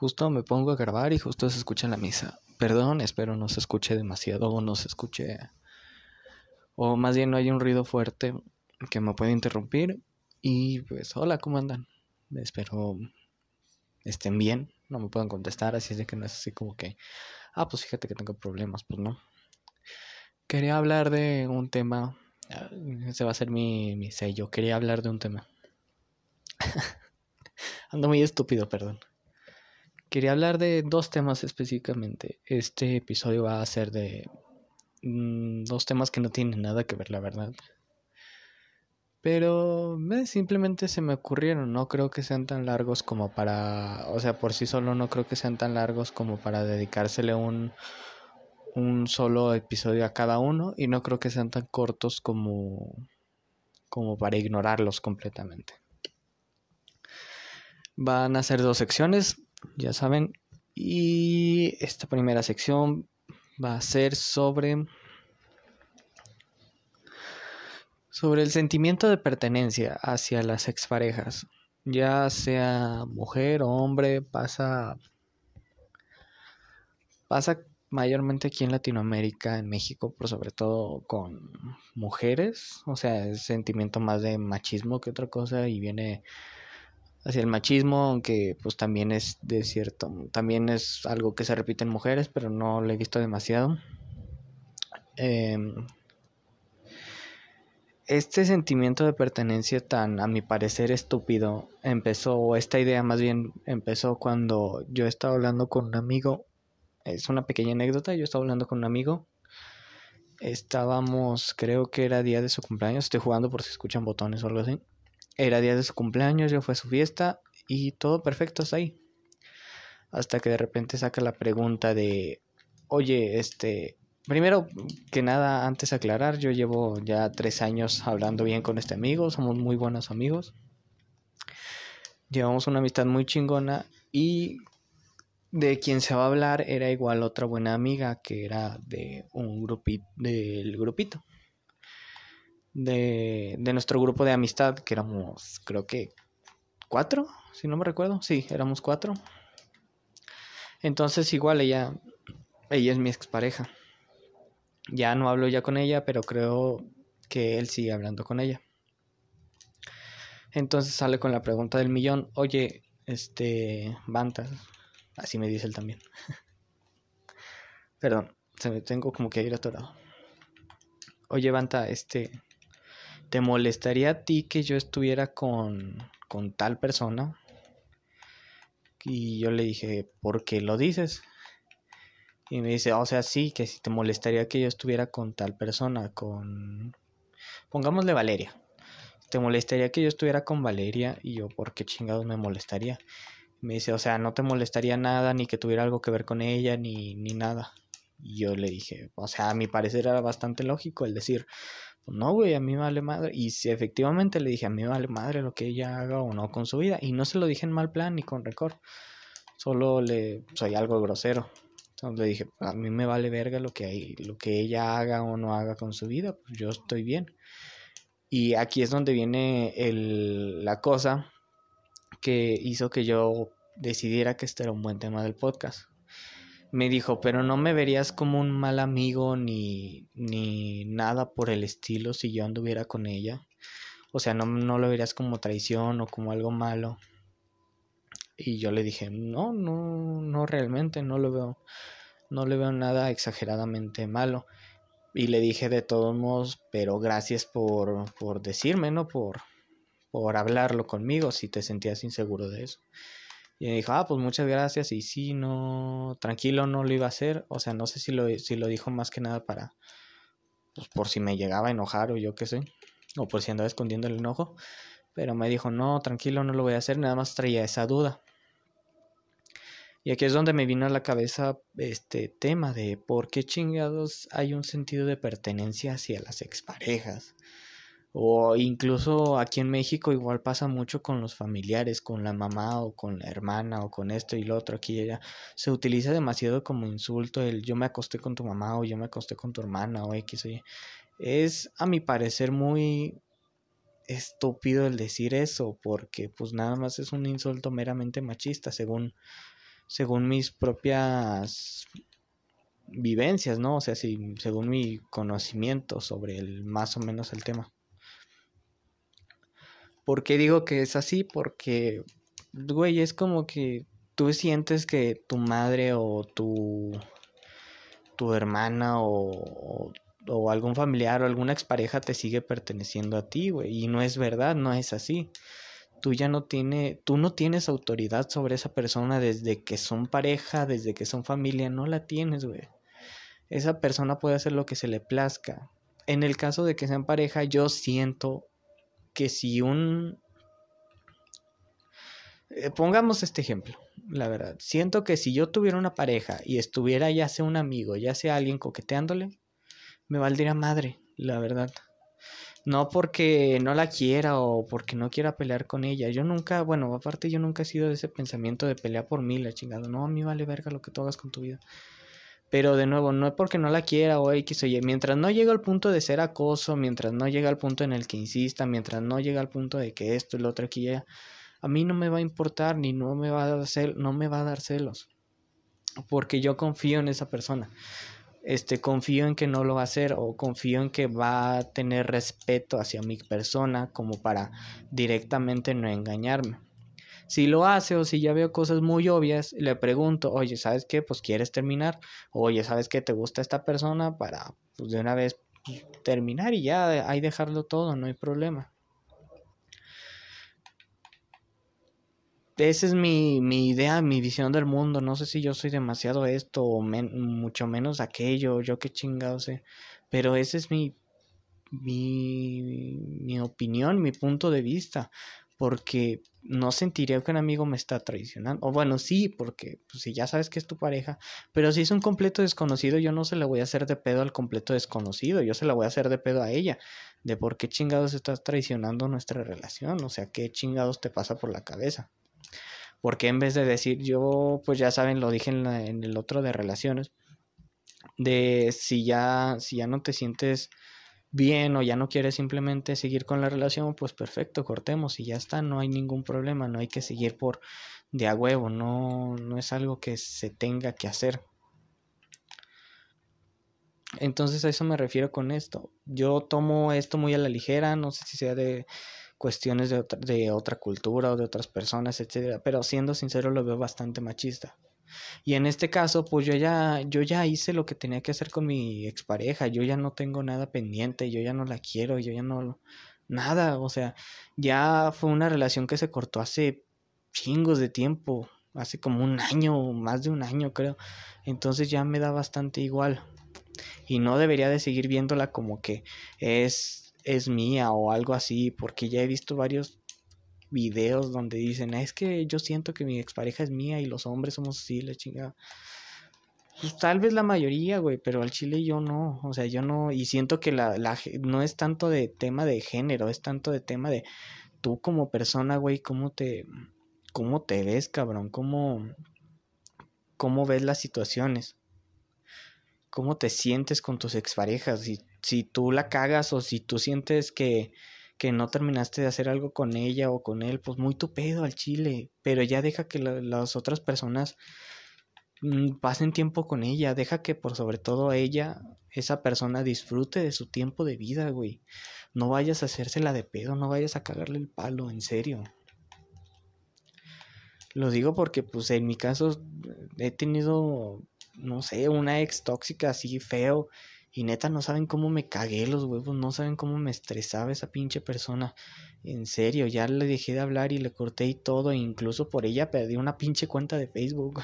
justo me pongo a grabar y justo se escucha la misa. Perdón, espero no se escuche demasiado o no se escuche... O más bien no hay un ruido fuerte que me pueda interrumpir. Y pues, hola, ¿cómo andan? Espero estén bien, no me puedan contestar, así es de que no es así como que, ah, pues fíjate que tengo problemas, pues no. Quería hablar de un tema, ah, ese va a ser mi, mi sello, quería hablar de un tema. Ando muy estúpido, perdón. Quería hablar de dos temas específicamente. Este episodio va a ser de mm, dos temas que no tienen nada que ver, la verdad. Pero simplemente se me ocurrieron, no creo que sean tan largos como para, o sea, por sí solo no creo que sean tan largos como para dedicársele un, un solo episodio a cada uno y no creo que sean tan cortos como, como para ignorarlos completamente. Van a ser dos secciones, ya saben, y esta primera sección va a ser sobre sobre el sentimiento de pertenencia hacia las exparejas, ya sea mujer o hombre, pasa pasa mayormente aquí en Latinoamérica, en México, por sobre todo con mujeres, o sea, es sentimiento más de machismo que otra cosa y viene hacia el machismo, aunque pues también es de cierto, también es algo que se repite en mujeres, pero no lo he visto demasiado. Eh, este sentimiento de pertenencia tan, a mi parecer, estúpido, empezó, o esta idea más bien empezó cuando yo estaba hablando con un amigo. Es una pequeña anécdota, yo estaba hablando con un amigo. Estábamos, creo que era día de su cumpleaños, estoy jugando por si escuchan botones o algo así. Era día de su cumpleaños, yo fue a su fiesta y todo perfecto hasta ahí. Hasta que de repente saca la pregunta de, oye, este, Primero que nada, antes aclarar, yo llevo ya tres años hablando bien con este amigo, somos muy buenos amigos. Llevamos una amistad muy chingona y de quien se va a hablar era igual otra buena amiga que era de un grupito, del grupito. De, de nuestro grupo de amistad, que éramos, creo que cuatro, si no me recuerdo. Sí, éramos cuatro. Entonces igual ella, ella es mi expareja. Ya no hablo ya con ella, pero creo que él sigue hablando con ella. Entonces sale con la pregunta del millón, oye, este, Banta, así me dice él también. Perdón, se me tengo como que ir atorado. Oye, Banta, este, ¿te molestaría a ti que yo estuviera con, con tal persona? Y yo le dije, ¿por qué lo dices? Y me dice, o sea, sí, que si te molestaría que yo estuviera con tal persona, con... Pongámosle Valeria. ¿Te molestaría que yo estuviera con Valeria? Y yo, ¿por qué chingados me molestaría? Me dice, o sea, no te molestaría nada, ni que tuviera algo que ver con ella, ni, ni nada. Y yo le dije, o sea, a mi parecer era bastante lógico el decir, no, güey, a mí me vale madre. Y si efectivamente le dije, a mí me vale madre lo que ella haga o no con su vida. Y no se lo dije en mal plan ni con récord. Solo le soy algo grosero. Entonces le dije, a mí me vale verga lo que, hay, lo que ella haga o no haga con su vida, pues yo estoy bien. Y aquí es donde viene el, la cosa que hizo que yo decidiera que este era un buen tema del podcast. Me dijo, pero no me verías como un mal amigo ni, ni nada por el estilo si yo anduviera con ella. O sea, no, no lo verías como traición o como algo malo. Y yo le dije, no, no, no realmente, no lo veo, no le veo nada exageradamente malo. Y le dije de todos modos, pero gracias por, por decirme, ¿no? Por, por hablarlo conmigo si te sentías inseguro de eso. Y me dijo, ah, pues muchas gracias. Y sí, no, tranquilo, no lo iba a hacer. O sea, no sé si lo, si lo dijo más que nada para, pues por si me llegaba a enojar o yo qué sé. O por si andaba escondiendo el enojo. Pero me dijo, no, tranquilo, no lo voy a hacer. Nada más traía esa duda. Y aquí es donde me vino a la cabeza este tema de por qué chingados hay un sentido de pertenencia hacia las exparejas. O incluso aquí en México igual pasa mucho con los familiares, con la mamá o con la hermana o con esto y lo otro. Aquí ya se utiliza demasiado como insulto el yo me acosté con tu mamá o yo me acosté con tu hermana o X o. Es a mi parecer muy estúpido el decir eso porque pues nada más es un insulto meramente machista según según mis propias vivencias, ¿no? O sea, si, según mi conocimiento sobre el más o menos el tema. ¿Por qué digo que es así? Porque, güey, es como que tú sientes que tu madre o tu, tu hermana o, o algún familiar o alguna expareja te sigue perteneciendo a ti, güey. Y no es verdad, no es así. Tú ya no tienes, tú no tienes autoridad sobre esa persona desde que son pareja, desde que son familia, no la tienes, güey. Esa persona puede hacer lo que se le plazca. En el caso de que sean pareja, yo siento que si un... Eh, pongamos este ejemplo, la verdad. Siento que si yo tuviera una pareja y estuviera ya sea un amigo, ya sea alguien coqueteándole, me valdría madre, la verdad. No porque no la quiera o porque no quiera pelear con ella. Yo nunca, bueno, aparte yo nunca he sido de ese pensamiento de pelear por mí, la chingada. No, a mí vale verga lo que tú hagas con tu vida. Pero de nuevo, no es porque no la quiera o X o Y. Mientras no llega al punto de ser acoso, mientras no llega al punto en el que insista, mientras no llega al punto de que esto y lo otro aquí a mí no me va a importar ni no me va a dar no me va a dar celos. Porque yo confío en esa persona este, confío en que no lo va a hacer o confío en que va a tener respeto hacia mi persona como para directamente no engañarme. Si lo hace o si ya veo cosas muy obvias, le pregunto, oye, ¿sabes qué? Pues quieres terminar. Oye, ¿sabes qué? ¿Te gusta esta persona? Para pues, de una vez pues, terminar y ya ahí dejarlo todo, no hay problema. esa es mi, mi idea, mi visión del mundo. No sé si yo soy demasiado esto o mucho menos aquello, yo qué chingado sé. Pero ese es mi, mi, mi opinión, mi punto de vista. Porque no sentiría que un amigo me está traicionando. O bueno, sí, porque pues, si ya sabes que es tu pareja. Pero si es un completo desconocido, yo no se le voy a hacer de pedo al completo desconocido. Yo se la voy a hacer de pedo a ella. De por qué chingados estás traicionando nuestra relación. O sea, qué chingados te pasa por la cabeza. Porque en vez de decir, yo, pues ya saben, lo dije en, en el otro de relaciones, de si ya, si ya no te sientes bien o ya no quieres simplemente seguir con la relación, pues perfecto, cortemos y ya está, no hay ningún problema, no hay que seguir por de a huevo, no, no es algo que se tenga que hacer. Entonces a eso me refiero con esto. Yo tomo esto muy a la ligera, no sé si sea de cuestiones de otra, de otra cultura o de otras personas, etcétera, pero siendo sincero lo veo bastante machista. Y en este caso, pues yo ya, yo ya hice lo que tenía que hacer con mi expareja, yo ya no tengo nada pendiente, yo ya no la quiero, yo ya no, nada, o sea, ya fue una relación que se cortó hace chingos de tiempo, hace como un año, más de un año creo, entonces ya me da bastante igual. Y no debería de seguir viéndola como que es es mía o algo así, porque ya he visto varios videos donde dicen, es que yo siento que mi expareja es mía y los hombres somos así, la chingada. Pues tal vez la mayoría, güey, pero al chile yo no, o sea, yo no, y siento que la, la, no es tanto de tema de género, es tanto de tema de tú como persona, güey, cómo te, cómo te ves, cabrón, cómo, cómo ves las situaciones, cómo te sientes con tus exparejas, y si tú la cagas o si tú sientes que, que no terminaste de hacer algo con ella o con él, pues muy tu pedo al chile, pero ya deja que las otras personas mm, pasen tiempo con ella, deja que por sobre todo ella, esa persona disfrute de su tiempo de vida, güey. No vayas a hacérsela de pedo, no vayas a cagarle el palo, en serio. Lo digo porque pues en mi caso he tenido, no sé, una ex tóxica así feo y neta, no saben cómo me cagué los huevos, no saben cómo me estresaba esa pinche persona. En serio, ya le dejé de hablar y le corté y todo, e incluso por ella perdí una pinche cuenta de Facebook.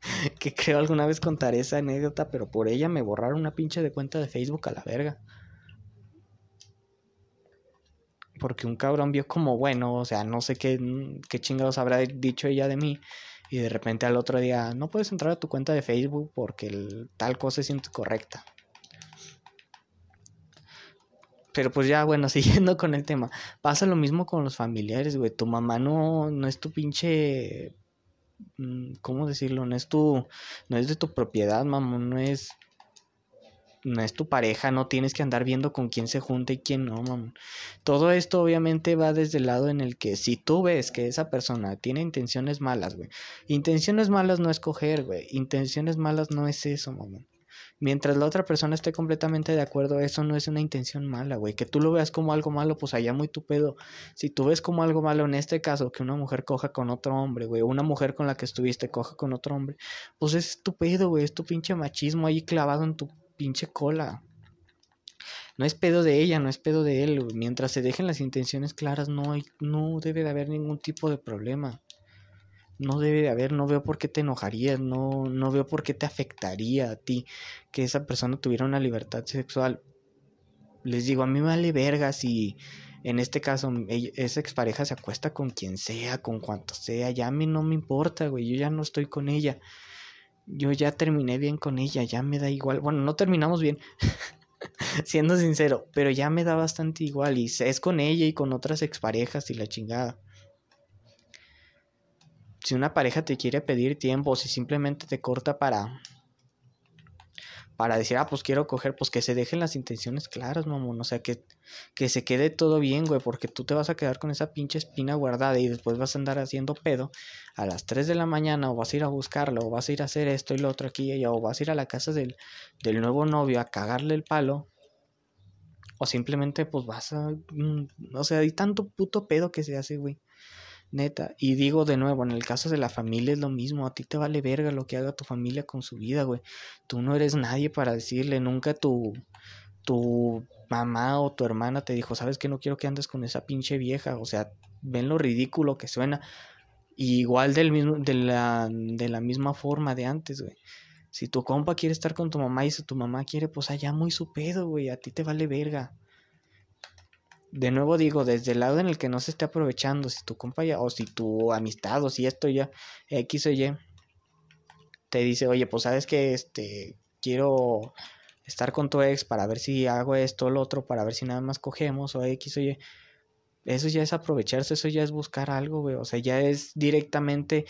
que creo alguna vez contaré esa anécdota, pero por ella me borraron una pinche de cuenta de Facebook a la verga. Porque un cabrón vio como bueno, o sea, no sé qué, qué chingados habrá dicho ella de mí. Y de repente al otro día, no puedes entrar a tu cuenta de Facebook porque tal cosa es incorrecta. Pero pues ya, bueno, siguiendo con el tema. Pasa lo mismo con los familiares, güey. Tu mamá no, no es tu pinche... Mm, ¿Cómo decirlo? No es tu... No es de tu propiedad, mamá. No es... no es tu pareja, no tienes que andar viendo con quién se junta y quién no, mamá. Todo esto obviamente va desde el lado en el que si tú ves que esa persona tiene intenciones malas, güey. Intenciones malas no es coger, güey. Intenciones malas no es eso, mamá. Mientras la otra persona esté completamente de acuerdo, eso no es una intención mala, güey. Que tú lo veas como algo malo, pues allá muy tu pedo. Si tú ves como algo malo en este caso, que una mujer coja con otro hombre, güey, una mujer con la que estuviste coja con otro hombre, pues es tu pedo, güey. Es tu pinche machismo ahí clavado en tu pinche cola. No es pedo de ella, no es pedo de él. Mientras se dejen las intenciones claras, no, hay, no debe de haber ningún tipo de problema no debe de haber, no veo por qué te enojarías, no, no veo por qué te afectaría a ti que esa persona tuviera una libertad sexual. Les digo, a mí me vale verga si en este caso esa expareja se acuesta con quien sea, con cuanto sea, ya a mí no me importa, güey, yo ya no estoy con ella. Yo ya terminé bien con ella, ya me da igual. Bueno, no terminamos bien, siendo sincero, pero ya me da bastante igual y es con ella y con otras exparejas y la chingada si una pareja te quiere pedir tiempo o si simplemente te corta para para decir, ah, pues quiero coger, pues que se dejen las intenciones claras, mamón, o sea, que, que se quede todo bien, güey, porque tú te vas a quedar con esa pinche espina guardada y después vas a andar haciendo pedo a las 3 de la mañana o vas a ir a buscarlo o vas a ir a hacer esto y lo otro aquí o vas a ir a la casa del, del nuevo novio a cagarle el palo o simplemente pues vas a, mm, o sea, hay tanto puto pedo que se hace, güey. Neta, y digo de nuevo, en el caso de la familia es lo mismo, a ti te vale verga lo que haga tu familia con su vida, güey. Tú no eres nadie para decirle, nunca tu, tu mamá o tu hermana te dijo, sabes que no quiero que andes con esa pinche vieja, o sea, ven lo ridículo que suena. igual del mismo, de la, de la misma forma de antes, güey. Si tu compa quiere estar con tu mamá y si tu mamá quiere, pues allá muy su pedo, güey, a ti te vale verga de nuevo digo, desde el lado en el que no se esté aprovechando, si tu compañía o si tu amistad o si esto ya X o Y te dice, oye, pues sabes que este quiero estar con tu ex para ver si hago esto o lo otro, para ver si nada más cogemos o X o Y. Eso ya es aprovecharse, eso ya es buscar algo. O sea, ya es directamente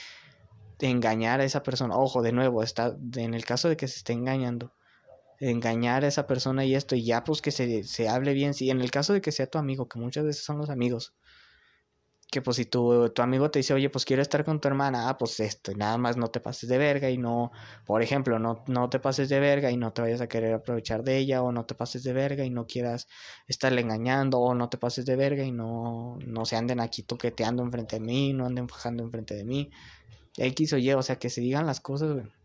engañar a esa persona. Ojo, de nuevo, está en el caso de que se esté engañando engañar a esa persona y esto, y ya pues que se, se hable bien, si en el caso de que sea tu amigo, que muchas veces son los amigos, que pues si tu, tu amigo te dice, oye, pues quiero estar con tu hermana, ah, pues esto, y nada más no te pases de verga y no, por ejemplo, no, no te pases de verga y no te vayas a querer aprovechar de ella, o no te pases de verga y no quieras estarle engañando, o no te pases de verga y no, no se anden aquí toqueteando enfrente de mí, no anden fajando enfrente de mí, X o Y, o sea, que se digan las cosas, güey.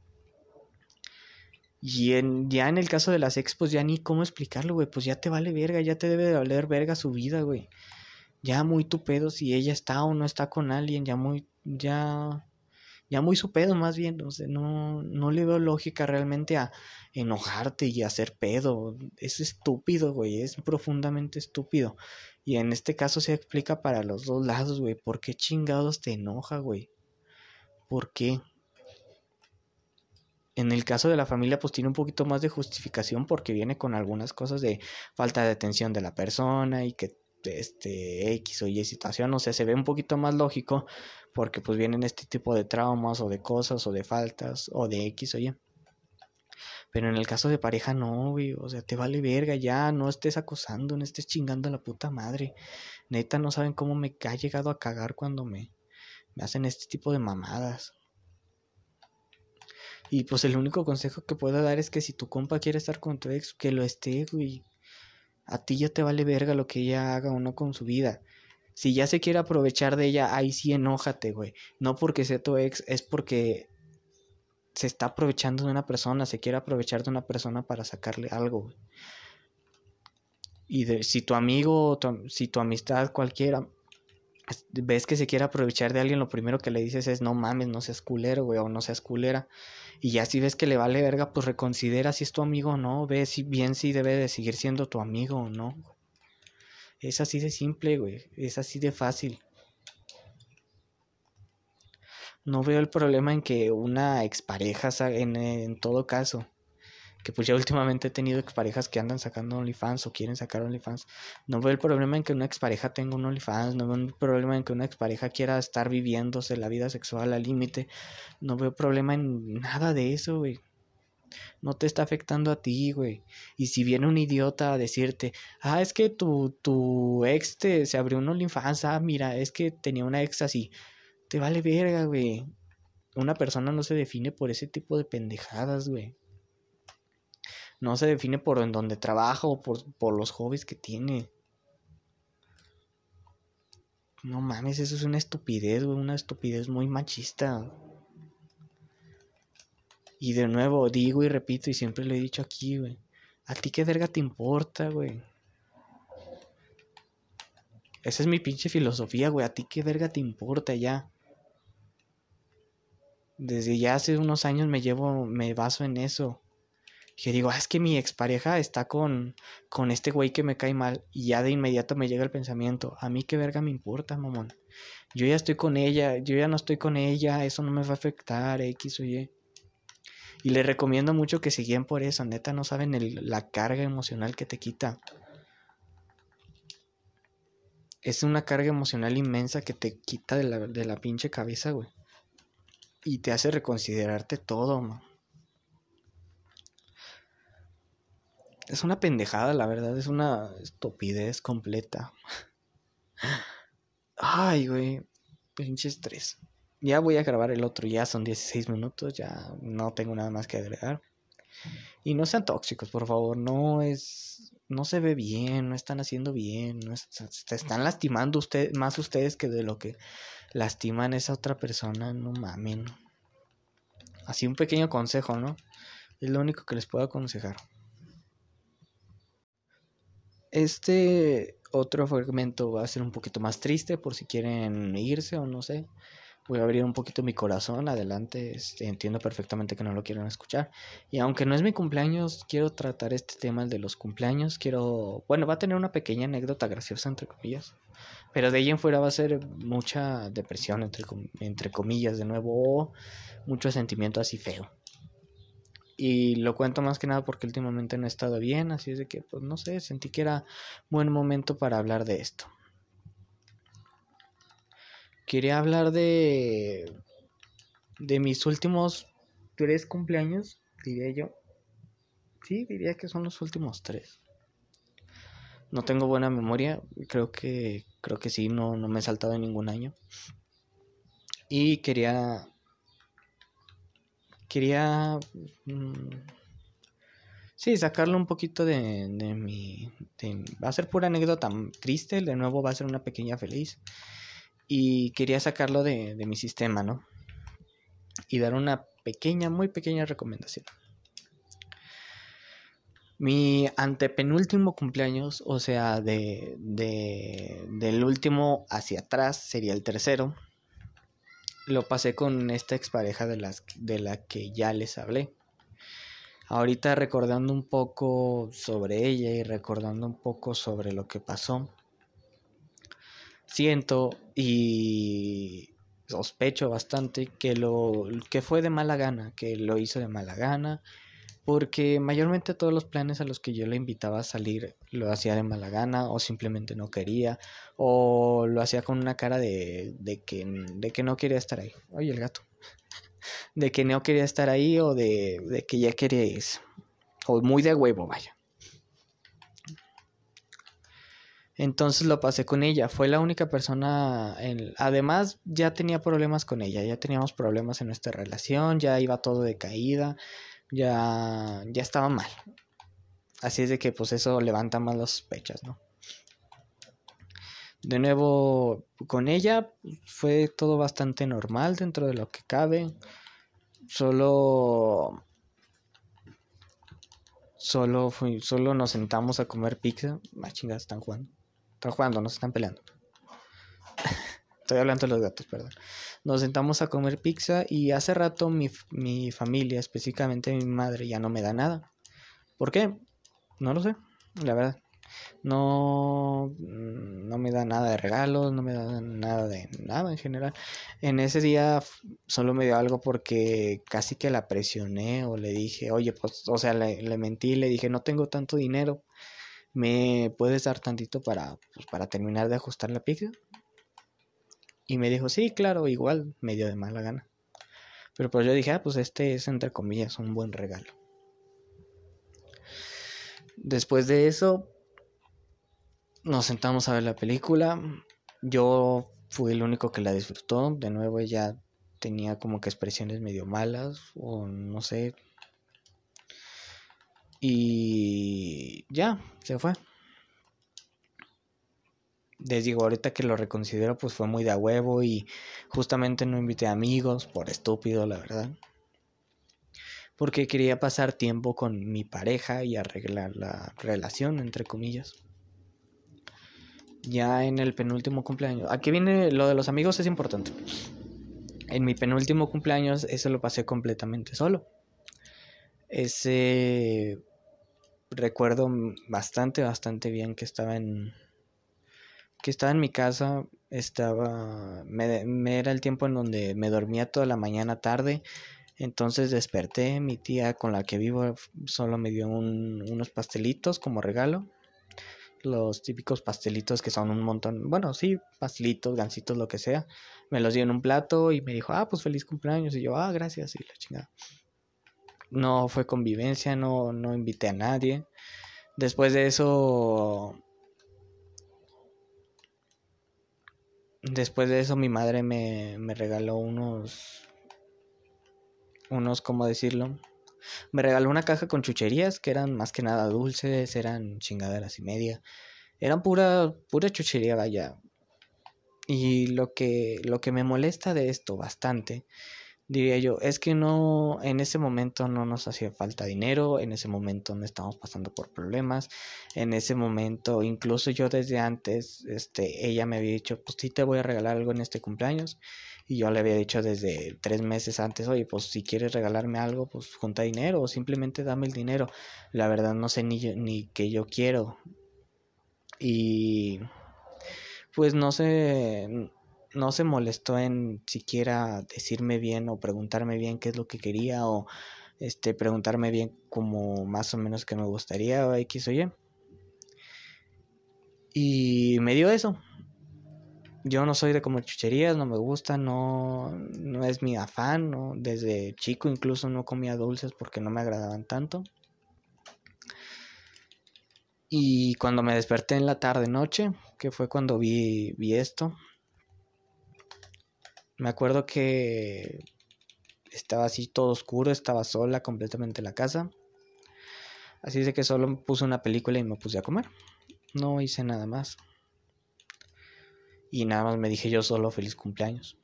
Y en, ya en el caso de las expos, ya ni cómo explicarlo, güey. Pues ya te vale verga, ya te debe de valer verga su vida, güey. Ya muy tu pedo si ella está o no está con alguien, ya muy, ya, ya muy su pedo más bien. O sea, no, no le veo lógica realmente a enojarte y hacer pedo. Es estúpido, güey, es profundamente estúpido. Y en este caso se explica para los dos lados, güey. ¿Por qué chingados te enoja, güey? ¿Por qué? En el caso de la familia, pues tiene un poquito más de justificación porque viene con algunas cosas de falta de atención de la persona y que este X o Y situación, o sea, se ve un poquito más lógico porque pues vienen este tipo de traumas o de cosas o de faltas o de X o Y. Pero en el caso de pareja no, güey, o sea, te vale verga ya, no estés acosando, no estés chingando a la puta madre. Neta, no saben cómo me ha llegado a cagar cuando me, me hacen este tipo de mamadas. Y pues el único consejo que puedo dar es que si tu compa quiere estar con tu ex, que lo esté, güey. A ti ya te vale verga lo que ella haga o no con su vida. Si ya se quiere aprovechar de ella, ahí sí enójate, güey. No porque sea tu ex, es porque se está aprovechando de una persona, se quiere aprovechar de una persona para sacarle algo, güey. Y de, si tu amigo, si tu amistad cualquiera ves que se quiere aprovechar de alguien, lo primero que le dices es no mames, no seas culero, güey, o no seas culera. Y ya si ves que le vale verga, pues reconsidera si es tu amigo o no, ve si bien si debe de seguir siendo tu amigo o no. Es así de simple, güey, es así de fácil. No veo el problema en que una expareja, en, en todo caso, que pues ya últimamente he tenido exparejas que andan sacando OnlyFans o quieren sacar OnlyFans. No veo el problema en que una expareja tenga un OnlyFans, no veo el problema en que una expareja quiera estar viviéndose la vida sexual al límite. No veo problema en nada de eso, güey. no te está afectando a ti, güey. Y si viene un idiota a decirte, ah, es que tu, tu ex te, se abrió un OnlyFans, ah, mira, es que tenía una ex así. Te vale verga, güey. Una persona no se define por ese tipo de pendejadas, güey. No se define por en donde trabaja o por, por los hobbies que tiene. No mames, eso es una estupidez, güey, una estupidez muy machista. Y de nuevo digo y repito y siempre lo he dicho aquí, güey. ¿A ti qué verga te importa, güey? Esa es mi pinche filosofía, güey. ¿A ti qué verga te importa ya? Desde ya hace unos años me llevo, me baso en eso. Que digo, ah, es que mi expareja está con, con este güey que me cae mal. Y ya de inmediato me llega el pensamiento, a mí qué verga me importa, mamón. Yo ya estoy con ella, yo ya no estoy con ella, eso no me va a afectar, X o Y. Y les recomiendo mucho que guíen por eso. Neta, no saben la carga emocional que te quita. Es una carga emocional inmensa que te quita de la, de la pinche cabeza, güey. Y te hace reconsiderarte todo, man. Es una pendejada, la verdad. Es una estupidez completa. Ay, güey. Pinche estrés. Ya voy a grabar el otro, ya son 16 minutos, ya no tengo nada más que agregar. Y no sean tóxicos, por favor, no es no se ve bien, no están haciendo bien, no están lastimando usted, más ustedes que de lo que lastiman esa otra persona, no mamen. Así un pequeño consejo, ¿no? Es lo único que les puedo aconsejar. Este otro fragmento va a ser un poquito más triste por si quieren irse o no sé voy a abrir un poquito mi corazón, adelante, este, entiendo perfectamente que no lo quieran escuchar. Y aunque no es mi cumpleaños, quiero tratar este tema, el de los cumpleaños, quiero, bueno, va a tener una pequeña anécdota graciosa, entre comillas, pero de ahí en fuera va a ser mucha depresión, entre, entre comillas, de nuevo, mucho sentimiento así feo. Y lo cuento más que nada porque últimamente no he estado bien, así es de que, pues no sé, sentí que era buen momento para hablar de esto quería hablar de de mis últimos tres cumpleaños, diría yo. Sí, diría que son los últimos tres. No tengo buena memoria, creo que creo que sí, no, no me he saltado en ningún año. Y quería quería mm, sí sacarlo un poquito de, de mi va a ser pura anécdota triste de nuevo va a ser una pequeña feliz y quería sacarlo de, mi sistema, ¿no? Y dar una pequeña, muy pequeña recomendación. Mi antepenúltimo cumpleaños, o sea, de, de, del último hacia atrás, sería el tercero. Lo pasé con esta expareja de, las, de la que ya les hablé. Ahorita recordando un poco sobre ella y recordando un poco sobre lo que pasó, siento y sospecho bastante que lo que fue de mala gana, que lo hizo de mala gana, porque mayormente todos los planes a los que yo le invitaba a salir lo hacía de mala gana o simplemente no quería o lo hacía con una cara de, de, que, de que no quería estar ahí. Oye, el gato. De que no quería estar ahí o de, de que ya quería irse. O muy de huevo, vaya. Entonces lo pasé con ella. Fue la única persona. En... Además, ya tenía problemas con ella. Ya teníamos problemas en nuestra relación. Ya iba todo de caída. Ya, ya estaba mal. Así es de que, pues, eso levanta más las sospechas, ¿no? De nuevo, con ella fue todo bastante normal dentro de lo que cabe. Solo. Solo, fui, solo nos sentamos a comer pizza. Más ah, chingadas están jugando. Están jugando, no se están peleando. Estoy hablando de los gatos, perdón. Nos sentamos a comer pizza y hace rato mi, mi familia, específicamente mi madre, ya no me da nada. ¿Por qué? No lo sé, la verdad. No, no me da nada de regalos, no me da nada de nada en general. En ese día solo me dio algo porque casi que la presioné o le dije, oye, pues, o sea, le, le mentí, le dije, no tengo tanto dinero ¿me puedes dar tantito para, pues, para terminar de ajustar la pizza? Y me dijo, sí, claro, igual, medio de mala gana. Pero pues yo dije, ah, pues este es entre comillas un buen regalo. Después de eso, nos sentamos a ver la película. Yo fui el único que la disfrutó. De nuevo ella tenía como que expresiones medio malas o no sé. Y ya, se fue. Les digo, ahorita que lo reconsidero, pues fue muy de a huevo y justamente no invité amigos, por estúpido, la verdad. Porque quería pasar tiempo con mi pareja y arreglar la relación, entre comillas ya en el penúltimo cumpleaños. Aquí viene lo de los amigos, es importante. En mi penúltimo cumpleaños, eso lo pasé completamente solo. Ese recuerdo bastante, bastante bien que estaba en. que estaba en mi casa. Estaba. Me, era el tiempo en donde me dormía toda la mañana tarde. Entonces desperté. Mi tía con la que vivo solo me dio unos pastelitos como regalo los típicos pastelitos que son un montón, bueno, sí, pastelitos, gansitos, lo que sea. Me los dio en un plato y me dijo, ah, pues feliz cumpleaños. Y yo, ah, gracias, y la chingada. No fue convivencia, no, no invité a nadie. Después de eso, después de eso mi madre me, me regaló unos, unos, ¿cómo decirlo? Me regaló una caja con chucherías que eran más que nada dulces, eran chingaderas y media. Eran pura, pura chuchería, vaya. Y lo que, lo que me molesta de esto bastante, diría yo, es que no, en ese momento no nos hacía falta dinero, en ese momento no estábamos pasando por problemas, en ese momento, incluso yo desde antes, este, ella me había dicho, pues sí te voy a regalar algo en este cumpleaños. Y yo le había dicho desde tres meses antes, oye, pues si quieres regalarme algo, pues junta dinero o simplemente dame el dinero. La verdad no sé ni, ni qué yo quiero. Y pues no se, no se molestó en siquiera decirme bien o preguntarme bien qué es lo que quería o este preguntarme bien como más o menos que me gustaría o X o Y. Y me dio eso, yo no soy de comer chucherías, no me gusta, no, no es mi afán, ¿no? desde chico incluso no comía dulces porque no me agradaban tanto. Y cuando me desperté en la tarde noche, que fue cuando vi, vi esto, me acuerdo que estaba así todo oscuro, estaba sola completamente en la casa. Así de que solo puse una película y me puse a comer. No hice nada más. Y nada más me dije yo solo feliz cumpleaños.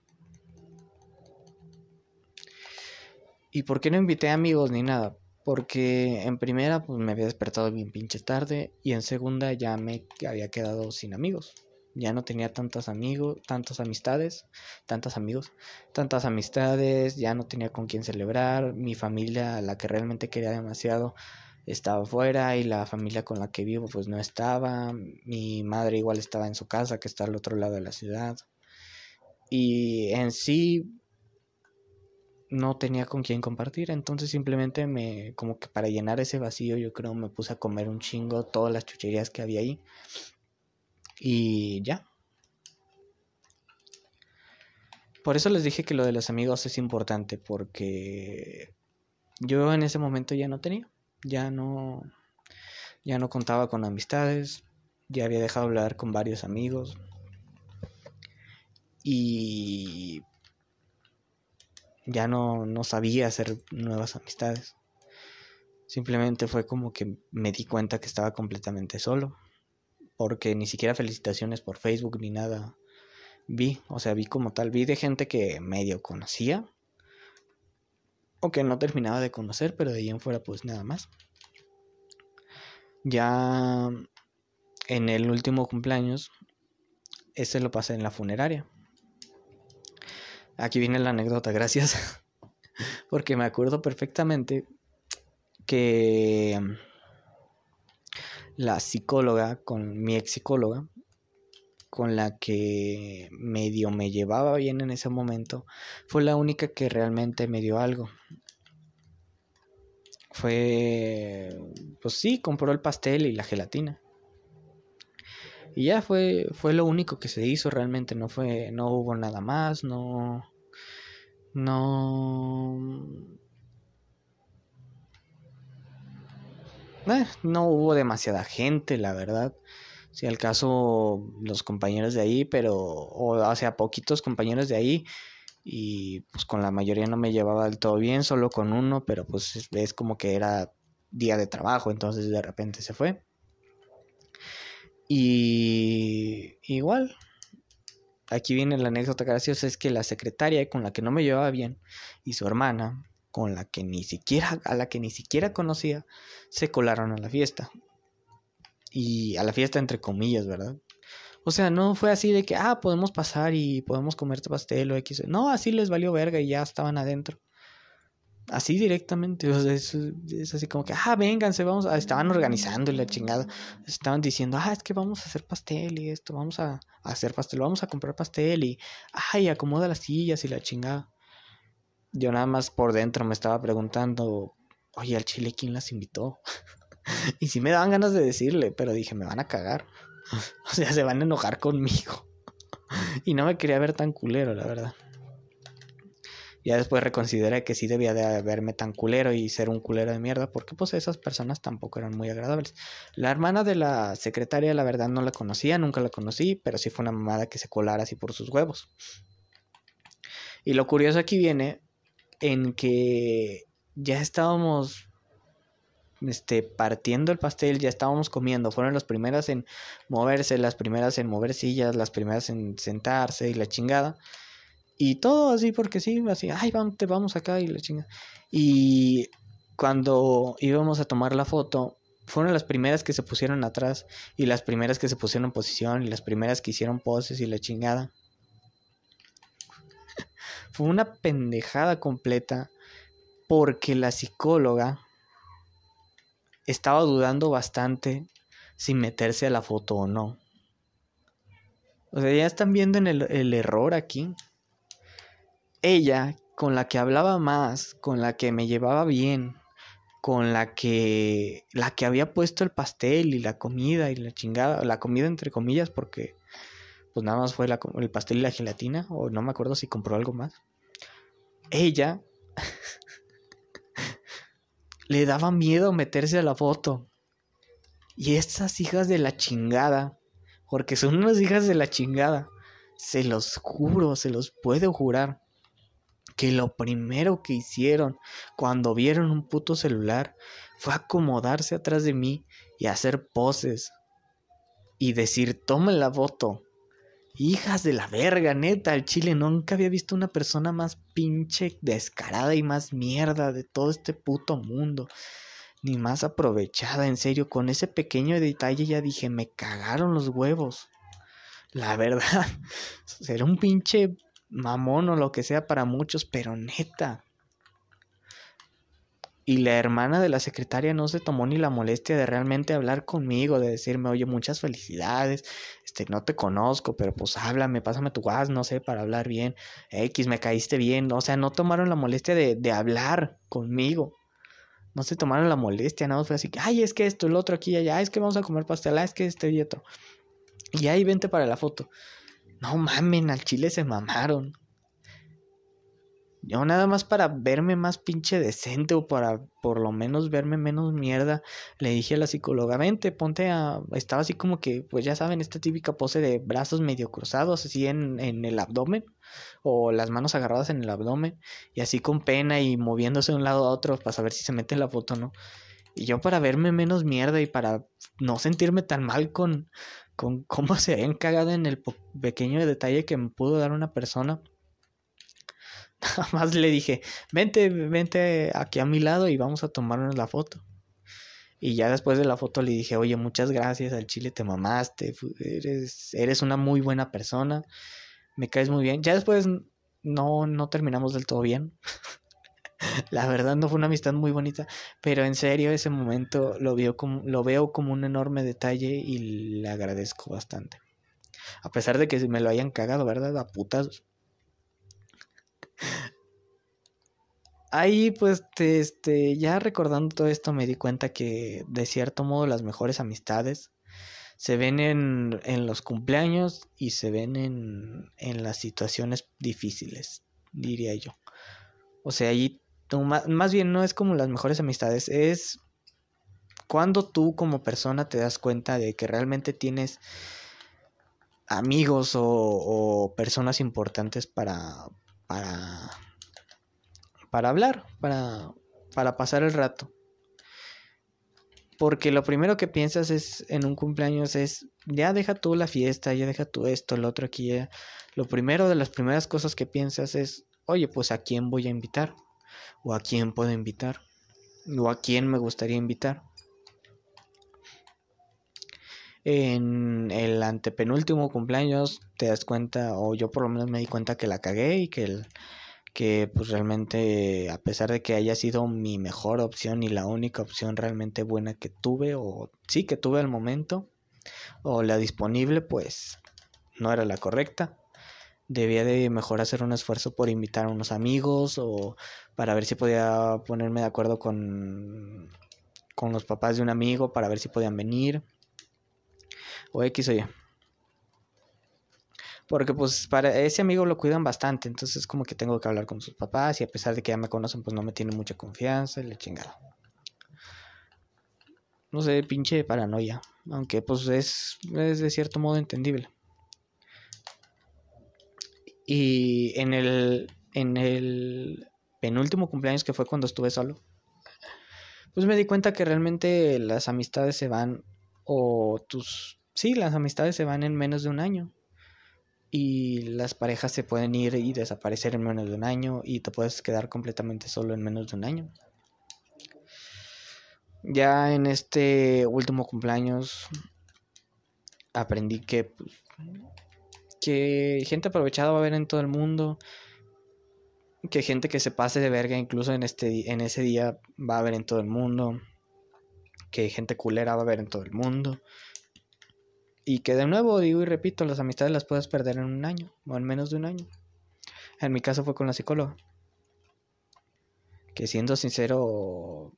¿Y por qué no invité amigos ni nada? Porque en primera pues me había despertado bien pinche tarde y en segunda ya me había quedado sin amigos. Ya no tenía tantos amigos, tantas amistades, tantos amigos, tantas amistades, ya no tenía con quién celebrar. Mi familia, la que realmente quería demasiado, estaba fuera y la familia con la que vivo pues no estaba. Mi madre igual estaba en su casa que está al otro lado de la ciudad. Y en sí no tenía con quién compartir, entonces simplemente me como que para llenar ese vacío yo creo me puse a comer un chingo todas las chucherías que había ahí. Y ya. Por eso les dije que lo de los amigos es importante porque yo en ese momento ya no tenía ya no, ya no contaba con amistades, ya había dejado de hablar con varios amigos y ya no, no sabía hacer nuevas amistades. Simplemente fue como que me di cuenta que estaba completamente solo, porque ni siquiera felicitaciones por Facebook ni nada vi, o sea, vi como tal, vi de gente que medio conocía, o que no terminaba de conocer, pero de ahí en fuera pues nada más. Ya en el último cumpleaños, ese lo pasé en la funeraria. Aquí viene la anécdota, gracias. Porque me acuerdo perfectamente que la psicóloga, con mi ex psicóloga, con la que medio me llevaba bien en ese momento, fue la única que realmente me dio algo. Fue, pues sí, compró el pastel y la gelatina. Y ya fue, fue lo único que se hizo realmente, no fue, no hubo nada más, no, no, eh, no hubo demasiada gente, la verdad. Si al caso los compañeros de ahí, pero, o, sea, poquitos compañeros de ahí, y pues con la mayoría no me llevaba del todo bien, solo con uno, pero pues es como que era día de trabajo, entonces de repente se fue. Y igual, aquí viene la anécdota graciosa, es que la secretaria con la que no me llevaba bien y su hermana, con la que ni siquiera, a la que ni siquiera conocía, se colaron a la fiesta. Y a la fiesta entre comillas, ¿verdad? O sea, no fue así de que, ah, podemos pasar y podemos comerte pastel o X. No, así les valió verga y ya estaban adentro. Así directamente, o sea, es, es, así como que, ah, vénganse, vamos, a, estaban organizando y la chingada, estaban diciendo, ah, es que vamos a hacer pastel y esto, vamos a, hacer pastel, vamos a comprar pastel y, ay, acomoda las sillas y la chingada. Yo nada más por dentro me estaba preguntando, oye, al chile, ¿quién las invitó? y sí me daban ganas de decirle, pero dije, me van a cagar. o sea, se van a enojar conmigo. y no me quería ver tan culero, la verdad. Ya después reconsideré que sí debía de verme tan culero y ser un culero de mierda, porque pues esas personas tampoco eran muy agradables. La hermana de la secretaria, la verdad, no la conocía, nunca la conocí, pero sí fue una mamada que se colara así por sus huevos. Y lo curioso aquí viene en que ya estábamos este, partiendo el pastel, ya estábamos comiendo. Fueron las primeras en moverse, las primeras en mover sillas, las primeras en sentarse y la chingada. Y todo así porque sí, así, ay, vamos, te vamos acá y la chinga. Y cuando íbamos a tomar la foto, fueron las primeras que se pusieron atrás y las primeras que se pusieron en posición y las primeras que hicieron poses y la chingada. Fue una pendejada completa porque la psicóloga estaba dudando bastante si meterse a la foto o no. O sea, ya están viendo en el, el error aquí ella con la que hablaba más, con la que me llevaba bien, con la que la que había puesto el pastel y la comida y la chingada, la comida entre comillas porque pues nada más fue el pastel y la gelatina o no me acuerdo si compró algo más. Ella le daba miedo meterse a la foto. Y estas hijas de la chingada, porque son unas hijas de la chingada, se los juro, se los puedo jurar que lo primero que hicieron cuando vieron un puto celular fue acomodarse atrás de mí y hacer poses y decir, tome la foto. Hijas de la verga, neta, el chile nunca había visto una persona más pinche descarada y más mierda de todo este puto mundo. Ni más aprovechada, en serio, con ese pequeño detalle ya dije, me cagaron los huevos. La verdad, será un pinche mamón o lo que sea para muchos, pero neta. Y la hermana de la secretaria no se tomó ni la molestia de realmente hablar conmigo, de decirme, oye, muchas felicidades, este, no te conozco, pero pues háblame, pásame tu gas, no sé, para hablar bien, X, me caíste bien, o sea, no tomaron la molestia de, de hablar conmigo. No se tomaron la molestia, nada más fue así, ay, es que esto, el otro aquí y allá, es que vamos a comer pastel, ah, es que este y. Y ahí vente para la foto. No mamen, al chile se mamaron. Yo nada más para verme más pinche decente o para por lo menos verme menos mierda, le dije a la psicóloga, vente, ponte a... Estaba así como que, pues ya saben, esta típica pose de brazos medio cruzados, así en, en el abdomen, o las manos agarradas en el abdomen, y así con pena y moviéndose de un lado a otro para saber si se mete la foto o no. Y yo para verme menos mierda y para no sentirme tan mal con, con cómo se habían cagado en el pequeño detalle que me pudo dar una persona. Nada más le dije, vente, vente aquí a mi lado y vamos a tomarnos la foto. Y ya después de la foto le dije, oye, muchas gracias, al chile te mamaste, eres, eres una muy buena persona, me caes muy bien. Ya después no, no terminamos del todo bien. La verdad no fue una amistad muy bonita, pero en serio ese momento lo, veo como, lo veo como un enorme detalle y le agradezco bastante. A pesar de que me lo hayan cagado, ¿verdad? A putas. Ahí pues este, ya recordando todo esto me di cuenta que de cierto modo las mejores amistades se ven en, en los cumpleaños y se ven en, en las situaciones difíciles, diría yo. O sea, ahí más, bien no es como las mejores amistades, es cuando tú como persona te das cuenta de que realmente tienes amigos o, personas importantes para, para, para hablar, para, para pasar el rato. Porque lo primero que piensas es en un cumpleaños es, ya deja tú la fiesta, ya deja tú esto, lo otro aquí. Lo primero de las primeras cosas que piensas es, oye, pues a quién voy a invitar, o a quién puedo invitar, o a quién me gustaría invitar. En el antepenúltimo cumpleaños te das cuenta, o yo por lo menos me di cuenta que la cagué y que el, que pues realmente a pesar de que haya sido mi mejor opción y la única opción realmente buena que tuve o sí que tuve al momento o la disponible pues no era la correcta. Debía de mejor hacer un esfuerzo por invitar a unos amigos o para ver si podía ponerme de acuerdo con con los papás de un amigo para ver si podían venir o X o Y porque pues para ese amigo lo cuidan bastante, entonces como que tengo que hablar con sus papás y a pesar de que ya me conocen pues no me tienen mucha confianza y le chingado. No sé, pinche paranoia, aunque pues es, es de cierto modo entendible. Y en el, en el penúltimo cumpleaños que fue cuando estuve solo, pues me di cuenta que realmente las amistades se van, o tus, sí, las amistades se van en menos de un año y las parejas se pueden ir y desaparecer en menos de un año y te puedes quedar completamente solo en menos de un año. Ya en este último cumpleaños aprendí que pues, que gente aprovechada va a haber en todo el mundo, que gente que se pase de verga incluso en este en ese día va a haber en todo el mundo, que gente culera va a haber en todo el mundo y que de nuevo, digo y repito, las amistades las puedes perder en un año o en menos de un año. En mi caso fue con la psicóloga. Que siendo sincero,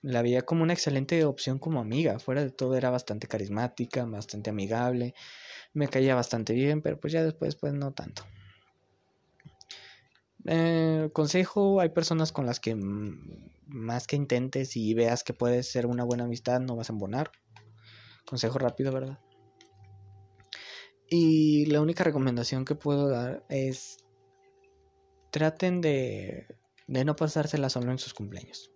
la veía como una excelente opción como amiga. Fuera de todo era bastante carismática, bastante amigable. Me caía bastante bien, pero pues ya después pues no tanto. Eh, consejo, hay personas con las que más que intentes y veas que puedes ser una buena amistad, no vas a embonar. Consejo rápido, ¿verdad? Y la única recomendación que puedo dar es traten de, de no pasársela solo en sus cumpleaños.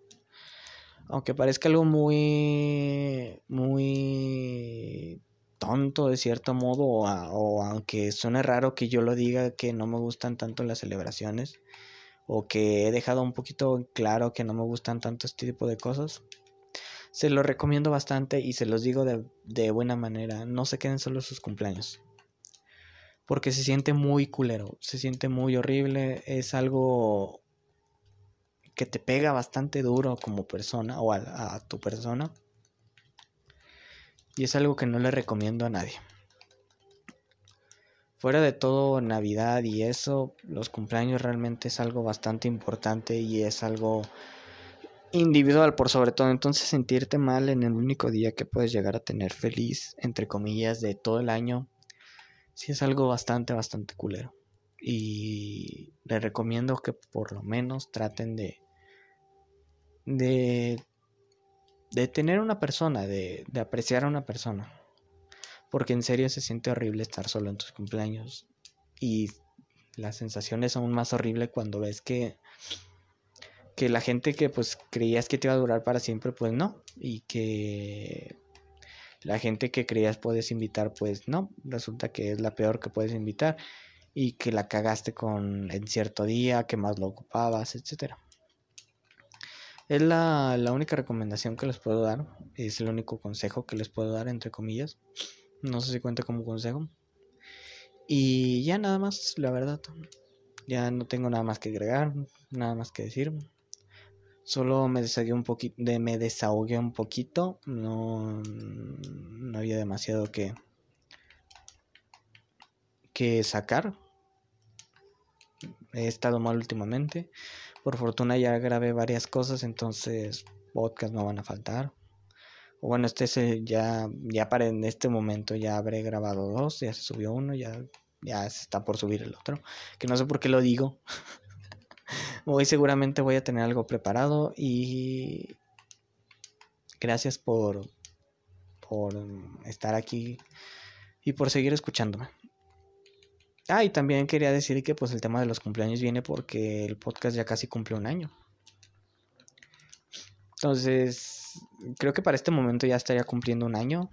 Aunque parezca algo muy, muy tonto de cierto modo, o, o, aunque suene raro que yo lo diga que no me gustan tanto las celebraciones, o que he dejado un poquito claro que no me gustan tanto este tipo de cosas, se lo recomiendo bastante y se los digo de, de buena manera, no se queden solo sus cumpleaños porque se siente muy culero, se siente muy horrible, es algo que te pega bastante duro como persona o a, tu persona. Y es algo que no le recomiendo a nadie. Fuera de todo, Navidad y eso, los cumpleaños realmente es algo bastante importante y es algo individual por sobre todo. Entonces sentirte mal en el único día que puedes llegar a tener feliz, entre comillas, de todo el año, sí es algo bastante, bastante culero. Y les recomiendo que por lo menos traten de, de, de tener una persona, de, de apreciar a una persona. Porque en serio se siente horrible estar solo en tus cumpleaños. Y la sensación es aún más horrible cuando ves que que la gente que pues creías que te iba a durar para siempre pues no y que la gente que creías puedes invitar, pues no, resulta que es la peor que puedes invitar y que la cagaste con en cierto día, que más lo ocupabas, etcétera. Es la, la única recomendación que les puedo dar, es el único consejo que les puedo dar, entre comillas. No sé si cuenta como consejo. Y ya nada más, la verdad. Ya no tengo nada más que agregar, nada más que decir. Solo me desahogué un poquito, me desahogué un poquito, no, no había demasiado que, que sacar. He estado mal últimamente. Por fortuna ya grabé varias cosas, entonces podcast no van a faltar. O bueno, este es ya, ya para en este momento ya habré grabado dos, ya se subió uno, ya, ya está por subir el otro. Que no sé por qué lo digo. Hoy seguramente voy a tener algo preparado y Gracias por, por estar aquí y por seguir escuchándome. Ah, y también quería decir que pues el tema de los cumpleaños viene porque el podcast ya casi cumple un año. Entonces, creo que para este momento ya estaría cumpliendo un año.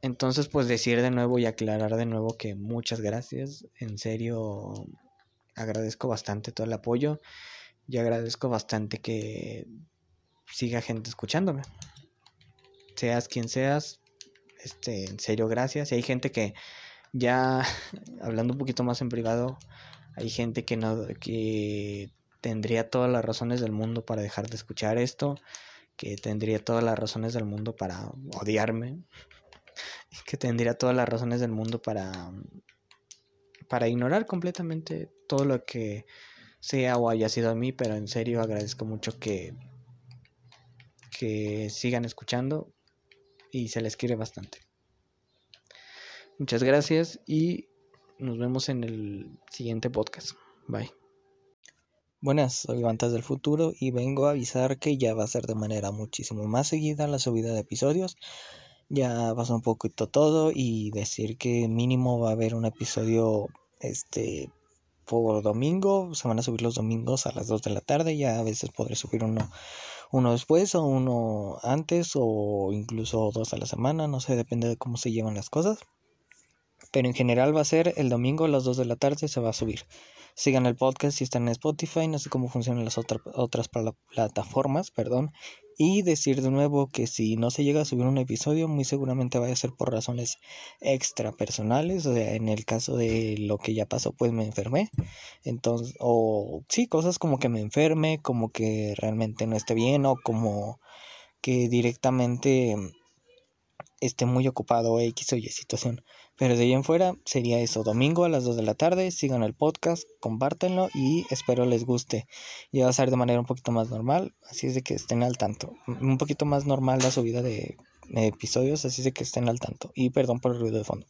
Entonces, pues decir de nuevo y aclarar de nuevo que muchas gracias. En serio, agradezco bastante todo el apoyo y agradezco bastante que siga gente escuchándome. Seas quien seas, este, en serio, gracias. Y hay gente que ya hablando un poquito más en privado, hay gente que no que tendría todas las razones del mundo para dejar de escuchar esto, que tendría todas las razones del mundo para odiarme, que tendría todas las razones del mundo para para ignorar completamente todo lo que sea o haya sido a mí, pero en serio agradezco mucho que que sigan escuchando y se les quiere bastante. Muchas gracias y nos vemos en el siguiente podcast. Bye. Buenas, soy Vantas del Futuro y vengo a avisar que ya va a ser de manera muchísimo más seguida la subida de episodios. Ya pasó un poquito todo y decir que mínimo va a haber un episodio este por domingo, se van a subir los domingos a las 2 de la tarde, ya a veces podré subir uno uno después o uno antes o incluso dos a la semana, no sé, depende de cómo se llevan las cosas pero en general va a ser el domingo a las 2 de la tarde se va a subir. Sigan el podcast si están en Spotify, no sé cómo funcionan las otras plataformas, perdón. Y decir de nuevo que si no se llega a subir un episodio, muy seguramente vaya a ser por razones extra personales. O sea, en el caso de lo que ya pasó, pues me enfermé. Entonces, o sí, cosas como que me enferme, como que realmente no esté bien, o como que directamente esté muy ocupado X o Y situación. Pero de ahí en fuera sería eso, domingo a las 2 de la tarde, sigan el podcast, compártenlo y espero les guste. Ya va a ser de manera un poquito más normal, así es de que estén al tanto. Un poquito más normal la subida de episodios, así es de que estén al tanto. Y perdón por el ruido de fondo.